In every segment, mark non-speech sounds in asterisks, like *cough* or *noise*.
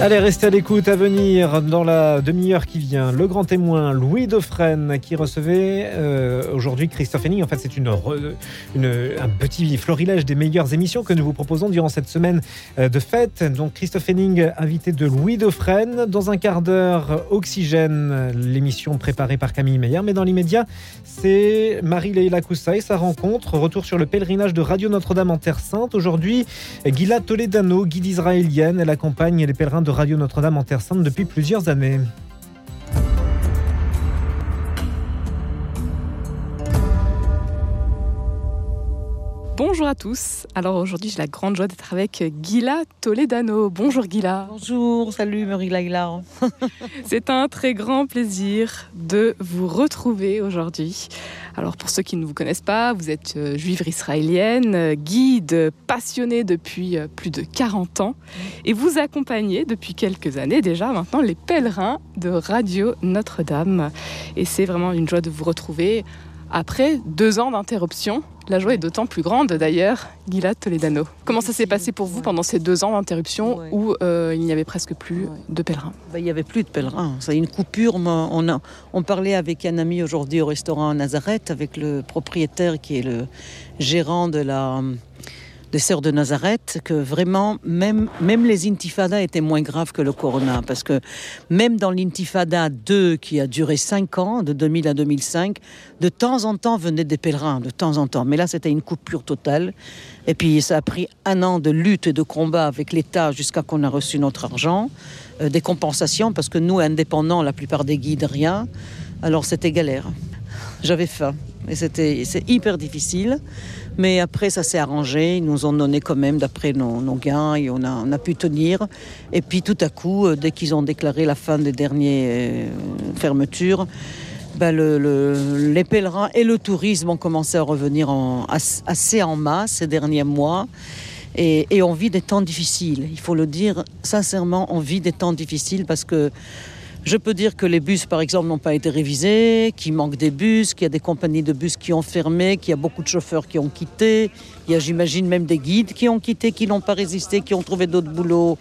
Allez, restez à l'écoute à venir dans la demi-heure qui vient. Le grand témoin Louis Dauphren qui recevait euh, aujourd'hui Christophe Henning. En fait, c'est une, un petit florilège des meilleures émissions que nous vous proposons durant cette semaine euh, de fête. Donc, Christophe Henning, invité de Louis Dauphren. Dans un quart d'heure, Oxygène, l'émission préparée par Camille Meyer. Mais dans l'immédiat, c'est Marie-Leila Koussaï, sa rencontre. Retour sur le pèlerinage de Radio Notre-Dame en Terre Sainte. Aujourd'hui, Gila Toledano, guide israélienne. Elle accompagne les pèlerins de Radio Notre-Dame en Terre Sainte depuis plusieurs années. Bonjour à tous. Alors aujourd'hui, j'ai la grande joie d'être avec Gila Toledano. Bonjour Gila. Bonjour, salut Marie Laila. *laughs* C'est un très grand plaisir de vous retrouver aujourd'hui. Alors pour ceux qui ne vous connaissent pas, vous êtes euh, juive israélienne, guide passionnée depuis euh, plus de 40 ans et vous accompagnez depuis quelques années déjà maintenant les pèlerins de Radio Notre-Dame. Et c'est vraiment une joie de vous retrouver après deux ans d'interruption, la joie est d'autant plus grande d'ailleurs, Gila Toledano. Comment ça s'est passé pour vous pendant ces deux ans d'interruption où euh, il n'y avait presque plus de pèlerins? Ben, Il n'y avait plus de pèlerins. C'est une coupure. On, a, on parlait avec un ami aujourd'hui au restaurant Nazareth, avec le propriétaire qui est le gérant de la des sœurs de Nazareth que vraiment, même, même les intifadas étaient moins graves que le corona. Parce que même dans l'intifada 2, qui a duré 5 ans, de 2000 à 2005, de temps en temps venaient des pèlerins, de temps en temps. Mais là, c'était une coupure totale. Et puis, ça a pris un an de lutte et de combat avec l'État jusqu'à qu'on a reçu notre argent, euh, des compensations, parce que nous, indépendants, la plupart des guides, rien. Alors, c'était galère. J'avais faim. Et c'était, hyper difficile. Mais après, ça s'est arrangé. Ils nous ont donné quand même, d'après nos, gains, et on a, pu tenir. Et puis tout à coup, euh, dès qu'ils ont déclaré la fin des dernières euh, fermetures, ben le, les pèlerins et le tourisme ont commencé à revenir en, assez en masse ces derniers mois. Et, on vit des temps difficiles. Il faut le dire sincèrement, on vit des temps difficiles parce que je peux dire que les bus, par exemple, n'ont pas été révisés, qu'il manque des bus, qu'il y a des compagnies de bus qui ont fermé, qu'il y a beaucoup de chauffeurs qui ont quitté. Il y a, j'imagine, même des guides qui ont quitté, qui n'ont pas résisté, qui ont trouvé d'autres boulots.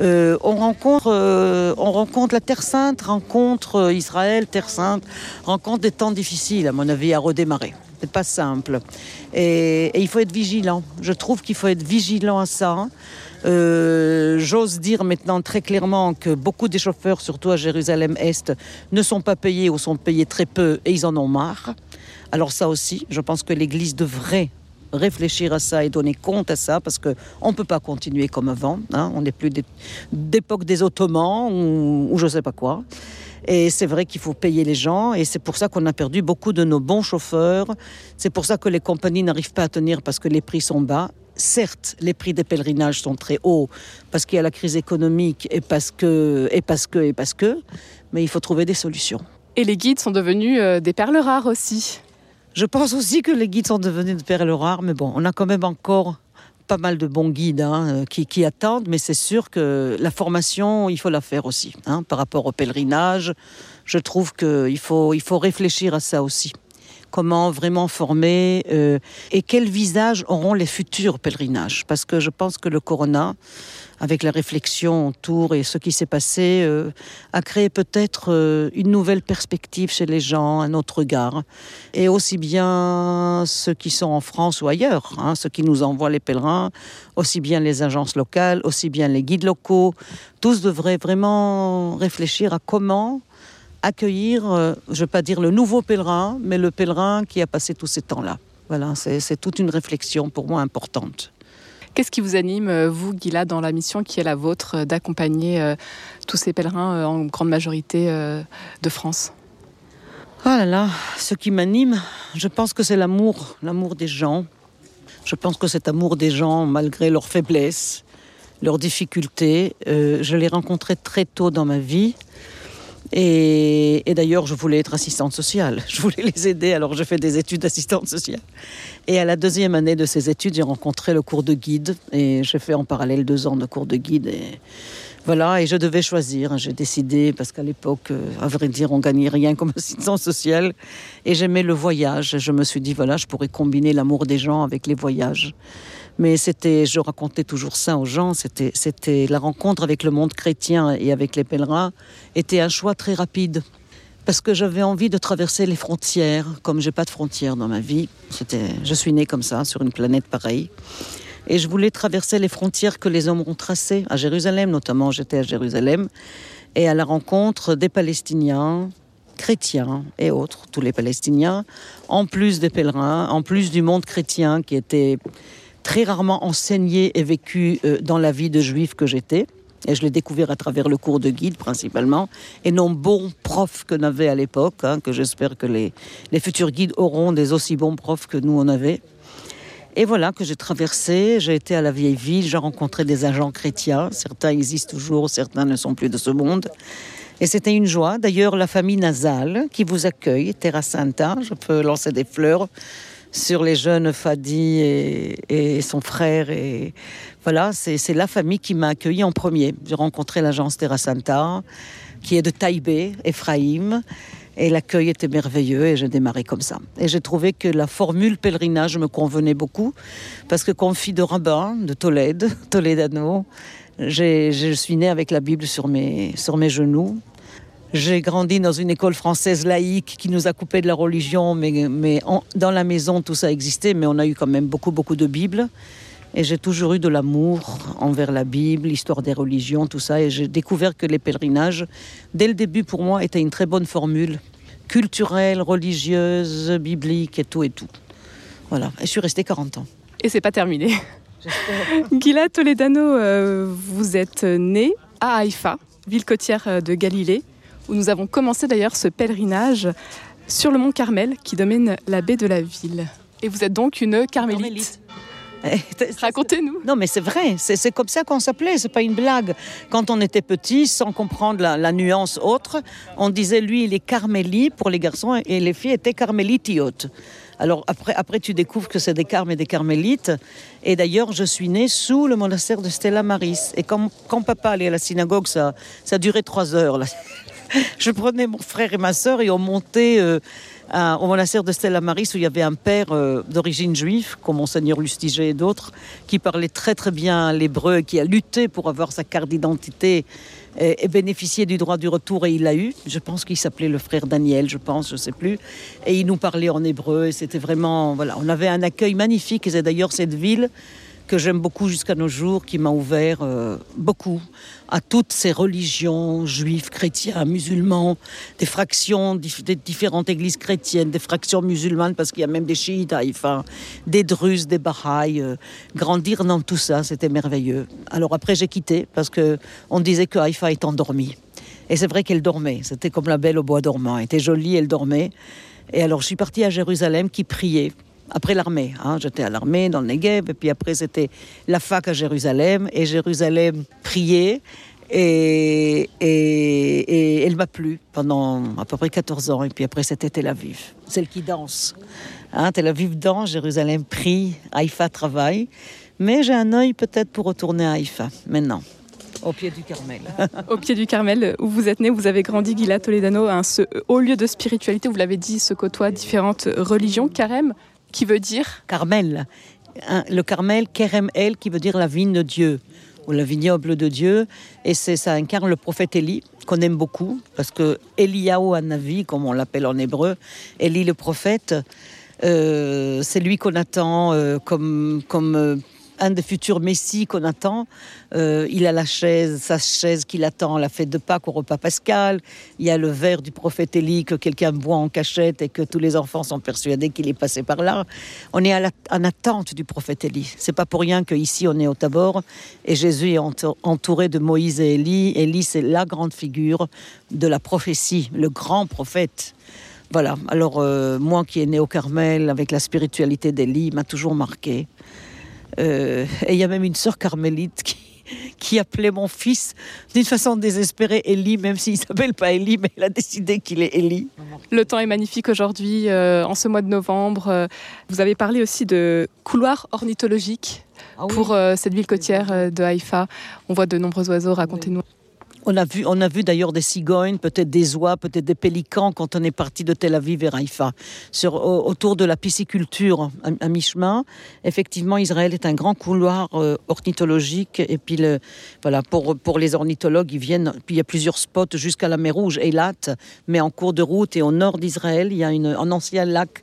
Euh, on, rencontre, euh, on rencontre la Terre Sainte, rencontre euh, Israël, Terre Sainte, rencontre des temps difficiles, à mon avis, à redémarrer. C'est pas simple. Et, il faut être vigilant. Je trouve qu'il faut être vigilant à ça. Euh, j'ose dire maintenant très clairement que beaucoup des chauffeurs, surtout à Jérusalem-Est, ne sont pas payés ou sont payés très peu et ils en ont marre. Alors ça aussi, je pense que l'Église devrait réfléchir à ça et donner compte à ça parce qu'on ne peut pas continuer comme avant. Hein. On n'est plus d'époque des Ottomans ou, ou je sais pas quoi. Et c'est vrai qu'il faut payer les gens et c'est pour ça qu'on a perdu beaucoup de nos bons chauffeurs. C'est pour ça que les compagnies n'arrivent pas à tenir parce que les prix sont bas certes, les prix des pèlerinages sont très hauts parce qu'il y a la crise économique et parce que, et parce que, et parce que, mais il faut trouver des solutions. Et les guides sont devenus euh, des perles rares aussi. Je pense aussi que les guides sont devenus des perles rares, mais bon, on a quand même encore pas mal de bons guides hein, euh, qui, attendent, mais c'est sûr que la formation, il faut la faire aussi. Hein, par rapport au pèlerinage, je trouve qu'il faut, il faut réfléchir à ça aussi comment vraiment former euh, et quel visage auront les futurs pèlerinages. Parce que je pense que le corona, avec la réflexion autour et ce qui s'est passé, euh, a créé peut-être euh, une nouvelle perspective chez les gens, un autre regard. Et aussi bien ceux qui sont en France ou ailleurs, hein, ceux qui nous envoient les pèlerins, aussi bien les agences locales, aussi bien les guides locaux, tous devraient vraiment réfléchir à comment accueillir, euh, je ne vais pas dire le nouveau pèlerin, mais le pèlerin qui a passé tous ces temps-là. Voilà, c'est toute une réflexion pour moi importante. Qu'est-ce qui vous anime, euh, vous, Guilla, dans la mission qui est la vôtre euh, d'accompagner tous ces pèlerins en grande majorité de France? Oh là là, ce qui m'anime, je pense que c'est l'amour, l'amour des gens. Je pense que cet amour des gens, malgré leurs faiblesses, leurs difficultés, je l'ai rencontré très tôt dans ma vie. Et, d'ailleurs, je voulais être assistante sociale. *laughs* Je voulais les aider, alors je fais des études d'assistante sociale. Et à la deuxième année de ces études, j'ai rencontré le cours de guide. Et j'ai fait en parallèle deux ans de cours de guide. Et voilà, et je devais choisir. J'ai décidé, parce qu'à l'époque, euh, à vrai dire, on gagnait rien comme *laughs* assistante sociale. Et j'aimais le voyage. Je me suis dit, voilà, je pourrais combiner l'amour des gens avec les voyages. Mais c'était, je racontais toujours ça aux gens, c'était, c'était la rencontre avec le monde chrétien et avec les pèlerins était un choix très rapide. Parce que j'avais envie de traverser les frontières, comme j'ai pas de frontières dans ma vie. C'était, je suis née comme ça, sur une planète pareille. Et je voulais traverser les frontières que les hommes ont tracées, à Jérusalem notamment. J'étais à Jérusalem et à la rencontre des Palestiniens, chrétiens et autres, tous les Palestiniens, en plus des pèlerins, en plus du monde chrétien qui était très rarement enseigné et vécu euh, dans la vie de juif que j'étais. Et je l'ai découvert à travers le cours de guide principalement, et non bons profs que n'avait à l'époque, hein, que j'espère que les, futurs guides auront des aussi bons profs que nous on avait. Et voilà que j'ai traversé, j'ai été à la vieille ville, j'ai rencontré des agents chrétiens, certains existent toujours, certains ne sont plus de ce monde. Et c'était une joie. D'ailleurs, la famille Nasal qui vous accueille, Terra Santa, je peux lancer des fleurs sur les jeunes Fadi et, son frère. Et voilà, c'est la famille qui m'a accueilli en premier. J'ai rencontré l'agence Terra Santa, qui est de Taïbé, Ephraïm. Et l'accueil était merveilleux et j'ai démarré comme ça. Et j'ai trouvé que la formule pèlerinage me convenait beaucoup parce que comme fille de rabbin de Tolède, *laughs* Toledano, je suis née avec la Bible sur mes, sur mes genoux. J'ai grandi dans une école française laïque qui nous a coupé de la religion, mais, mais dans la maison tout ça existait, mais on a eu quand même beaucoup, beaucoup de Bibles. Et j'ai toujours eu de l'amour envers la Bible, l'histoire des religions, tout ça. Et j'ai découvert que les pèlerinages, dès le début pour moi, étaient une très bonne formule culturelle, religieuse, biblique et tout et tout. Voilà. Et je suis restée 40 ans. Et c'est pas terminé. *laughs* Gila Toledano, euh, vous êtes né à Haïfa, ville côtière euh, de Galilée, où nous avons commencé d'ailleurs ce pèlerinage sur le mont Carmel qui domine la baie de la ville. Et vous êtes donc une carmélite. Racontez-nous. Non, mais c'est vrai, c'est comme ça qu'on s'appelait, c'est pas une blague. Quand on était petit, sans comprendre la, nuance autre, on disait lui, il est carmélie pour les garçons et les filles étaient carmélitiotes. Alors après, après tu découvres que c'est des carmes et des carmélites. Et d'ailleurs, je suis née sous le monastère de Stella Maris. Et quand, quand papa allait à la synagogue, ça, ça durait trois heures. *laughs* je prenais mon frère et ma sœur et on montait euh, au monastère de Stella Maris où il y avait un père euh, d'origine juive, comme Monseigneur Lustiger et d'autres, qui parlait très très bien l'hébreu, qui a lutté pour avoir sa carte d'identité et, bénéficier du droit du retour et il l'a eu. Je pense qu'il s'appelait le frère Daniel, je pense, je sais plus. Et il nous parlait en hébreu et c'était vraiment, voilà, on avait un accueil magnifique et c'est d'ailleurs cette ville que j'aime beaucoup jusqu'à nos jours, qui m'a ouvert euh, beaucoup à toutes ces religions, juifs, chrétiens, musulmans, des fractions des différentes églises chrétiennes, des fractions musulmanes, parce qu'il y a même des chiites enfin, des druzes, des baha'is. Euh, grandir dans tout ça, c'était merveilleux. Alors après, j'ai quitté, parce que on disait que Haïfa est endormie. Et c'est vrai qu'elle dormait, c'était comme la belle au bois dormant, elle était jolie, elle dormait. Et alors je suis partie à Jérusalem qui priait après l'armée. Hein. J'étais à l'armée dans le Negev, et puis après c'était la fac à Jérusalem, et Jérusalem priait, et, et, elle m'a plu pendant à peu près 14 ans, et puis après c'était Tel Aviv, celle qui danse. Hein, Tel Aviv danse, Jérusalem prie, Haïfa travaille, mais j'ai un œil peut-être pour retourner à Haïfa maintenant. Au pied du Carmel. *laughs* Au pied du Carmel, où vous êtes né, vous avez grandi, Gila Toledano, un ce haut lieu de spiritualité, vous l'avez dit, se côtoie différentes religions. Carême, qui veut dire Carmel. Le Carmel, Kerem El, qui veut dire la vigne de Dieu ou le vignoble de Dieu. Et ça incarne le prophète Élie, qu'on aime beaucoup, parce que Eliyahu Anavi, comme on l'appelle en hébreu, Élie le prophète, euh, c'est lui qu'on attend euh, comme, comme euh, un des futurs messies qu'on attend. Euh, il a la chaise, sa chaise qu'il attend à la fête de Pâques au repas pascal. Il y a le verre du prophète Élie que quelqu'un boit en cachette et que tous les enfants sont persuadés qu'il est passé par là. On est en attente du prophète Élie. C'est pas pour rien qu'ici on est au Tabor et Jésus est entouré de Moïse et Élie. Élie, c'est la grande figure de la prophétie, le grand prophète. Voilà. Alors, euh, moi qui est né au Carmel avec la spiritualité d'Élie, m'a toujours marqué. Euh, et il y a même une sœur carmélite qui, qui appelait mon fils d'une façon désespérée Élie, même s'il ne s'appelle pas Élie, mais elle a décidé qu'il est Élie. Le temps est magnifique aujourd'hui, euh, en ce mois de novembre. Euh, vous avez parlé aussi de couloirs ornithologiques ah pour cette ville côtière de Haïfa. On voit de nombreux oiseaux, racontez-nous. On a vu, on a vu d'ailleurs des cigognes, peut-être des oies, peut-être des pélicans quand on est parti de Tel Aviv vers Haïfa. Sur, autour de la pisciculture à, mi-chemin, effectivement, Israël est un grand couloir euh, ornithologique. Et puis, le, voilà, pour, pour les ornithologues, ils viennent. Puis il y a plusieurs spots jusqu'à la mer Rouge, Eilat, mais en cours de route et au nord d'Israël, il y a une, un ancien lac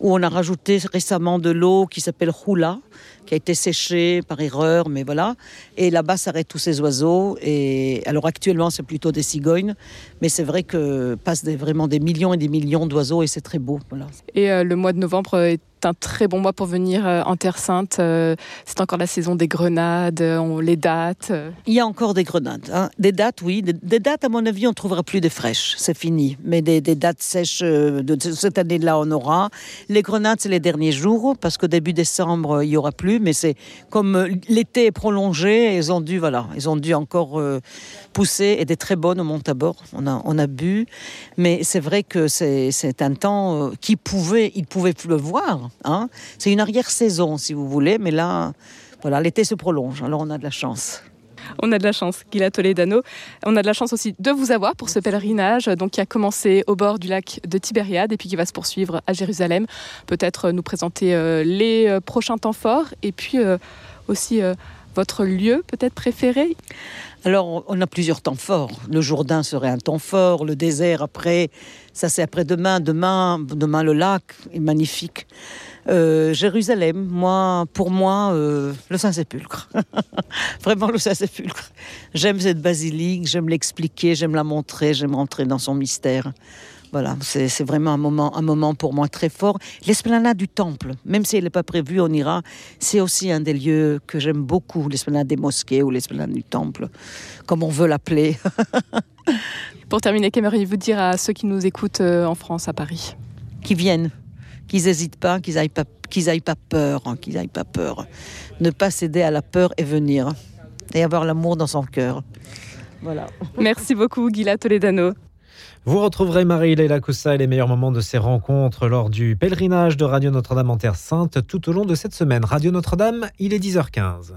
où on a rajouté récemment de l'eau qui s'appelle Hula qui a été séché par erreur, mais voilà. Et là-bas s'arrêtent tous ces oiseaux. Et alors actuellement, c'est plutôt des cigognes, mais c'est vrai que passent vraiment des millions et des millions d'oiseaux et c'est très beau. Voilà. Et euh, le mois de novembre est un très bon mois pour venir euh, en Terre Sainte. Euh, c'est encore la saison des grenades, on, les dates. Il y a encore des grenades. Hein. Des dates, oui. Des, dates, à mon avis, on ne trouvera plus des fraîches. C'est fini. Mais des, dates sèches de cette année-là, on aura. Les grenades, c'est les derniers jours, parce qu'au début décembre, il n'y aura plus. Mais c'est comme l'été est prolongé, ils ont dû, voilà, ils ont dû encore pousser et des très bonnes au Montabord. On a, on a bu. Mais c'est vrai que c'est un temps qui pouvait, il pouvait pleuvoir. Hein. C'est une arrière-saison, si vous voulez, mais là, voilà, l'été se prolonge, alors on a de la chance. On a de la chance, Gila Toledano. On a de la chance aussi de vous avoir pour ce pèlerinage donc, qui a commencé au bord du lac de Tibériade et puis qui va se poursuivre à Jérusalem. Peut-être nous présenter euh, les euh, prochains temps forts et puis euh, aussi votre lieu peut-être préféré alors, on a plusieurs temps forts. Le Jourdain serait un temps fort, le désert après, ça c'est après-demain. Demain, demain le lac est magnifique. Euh, Jérusalem, moi, pour moi, euh, le Saint-Sépulcre. *laughs* Vraiment le Saint-Sépulcre. J'aime cette basilique, j'aime l'expliquer, j'aime la montrer, j'aime rentrer dans son mystère. Voilà, c'est vraiment un moment, un moment pour moi très fort. L'esplanade du temple, même si elle n'est pas prévue, on ira. C'est aussi un des lieux que j'aime beaucoup, l'esplanade des mosquées ou l'esplanade du temple, comme on veut l'appeler. *laughs* pour terminer, qu'aimeriez-vous dire à ceux qui nous écoutent euh, en France, à Paris? Qui viennent, qu'ils n'hésitent pas, qu'ils n'aillent pas, qu'ils aillent pas peur, hein, qu'ils n'aillent pas peur. Ne pas céder à la peur et venir. Et avoir l'amour dans son cœur. Voilà. Merci beaucoup, Gila Toledano. Vous retrouverez Marie-Léla Coussa et les meilleurs moments de ces rencontres lors du pèlerinage de Radio Notre-Dame en Terre Sainte tout au long de cette semaine. Radio Notre-Dame, il est 10h15.